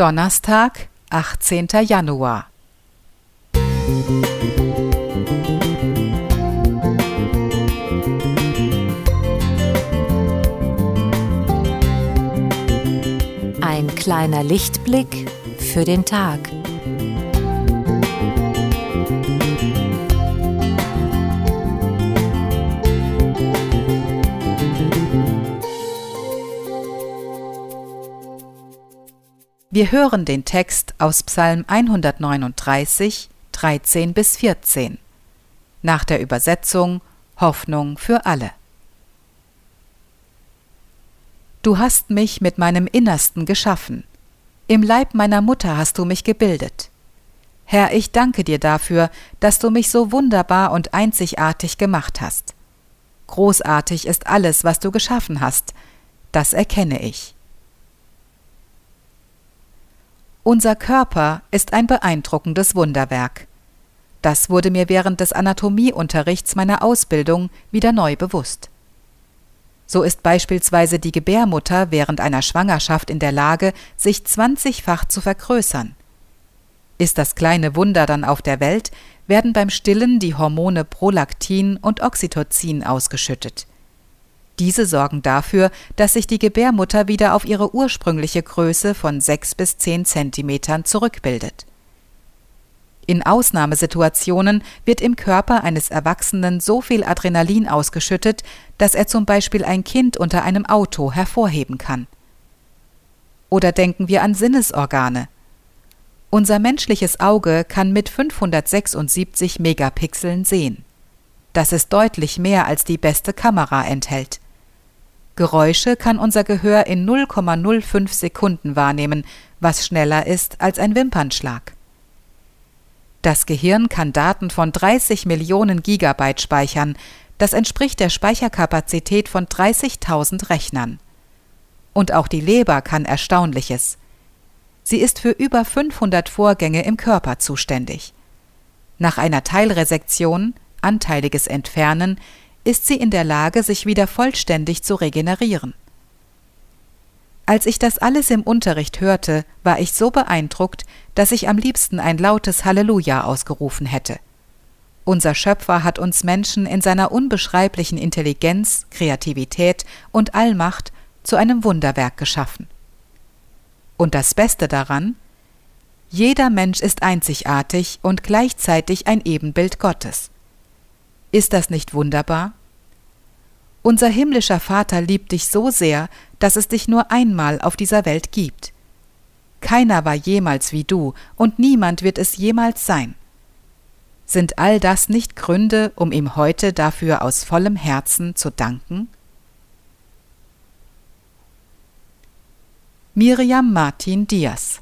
Donnerstag, 18. Januar. Ein kleiner Lichtblick für den Tag. Wir hören den Text aus Psalm 139, 13 bis 14. Nach der Übersetzung Hoffnung für alle. Du hast mich mit meinem Innersten geschaffen. Im Leib meiner Mutter hast du mich gebildet. Herr, ich danke dir dafür, dass du mich so wunderbar und einzigartig gemacht hast. Großartig ist alles, was du geschaffen hast, das erkenne ich. Unser Körper ist ein beeindruckendes Wunderwerk. Das wurde mir während des Anatomieunterrichts meiner Ausbildung wieder neu bewusst. So ist beispielsweise die Gebärmutter während einer Schwangerschaft in der Lage, sich zwanzigfach zu vergrößern. Ist das kleine Wunder dann auf der Welt, werden beim Stillen die Hormone Prolaktin und Oxytocin ausgeschüttet. Diese sorgen dafür, dass sich die Gebärmutter wieder auf ihre ursprüngliche Größe von 6 bis 10 Zentimetern zurückbildet. In Ausnahmesituationen wird im Körper eines Erwachsenen so viel Adrenalin ausgeschüttet, dass er zum Beispiel ein Kind unter einem Auto hervorheben kann. Oder denken wir an Sinnesorgane. Unser menschliches Auge kann mit 576 Megapixeln sehen. Das ist deutlich mehr als die beste Kamera enthält. Geräusche kann unser Gehör in 0,05 Sekunden wahrnehmen, was schneller ist als ein Wimpernschlag. Das Gehirn kann Daten von 30 Millionen Gigabyte speichern, das entspricht der Speicherkapazität von 30.000 Rechnern. Und auch die Leber kann Erstaunliches. Sie ist für über 500 Vorgänge im Körper zuständig. Nach einer Teilresektion, anteiliges Entfernen, ist sie in der Lage, sich wieder vollständig zu regenerieren. Als ich das alles im Unterricht hörte, war ich so beeindruckt, dass ich am liebsten ein lautes Halleluja ausgerufen hätte. Unser Schöpfer hat uns Menschen in seiner unbeschreiblichen Intelligenz, Kreativität und Allmacht zu einem Wunderwerk geschaffen. Und das Beste daran, jeder Mensch ist einzigartig und gleichzeitig ein Ebenbild Gottes. Ist das nicht wunderbar? Unser himmlischer Vater liebt dich so sehr, dass es dich nur einmal auf dieser Welt gibt. Keiner war jemals wie du, und niemand wird es jemals sein. Sind all das nicht Gründe, um ihm heute dafür aus vollem Herzen zu danken? Miriam Martin Diaz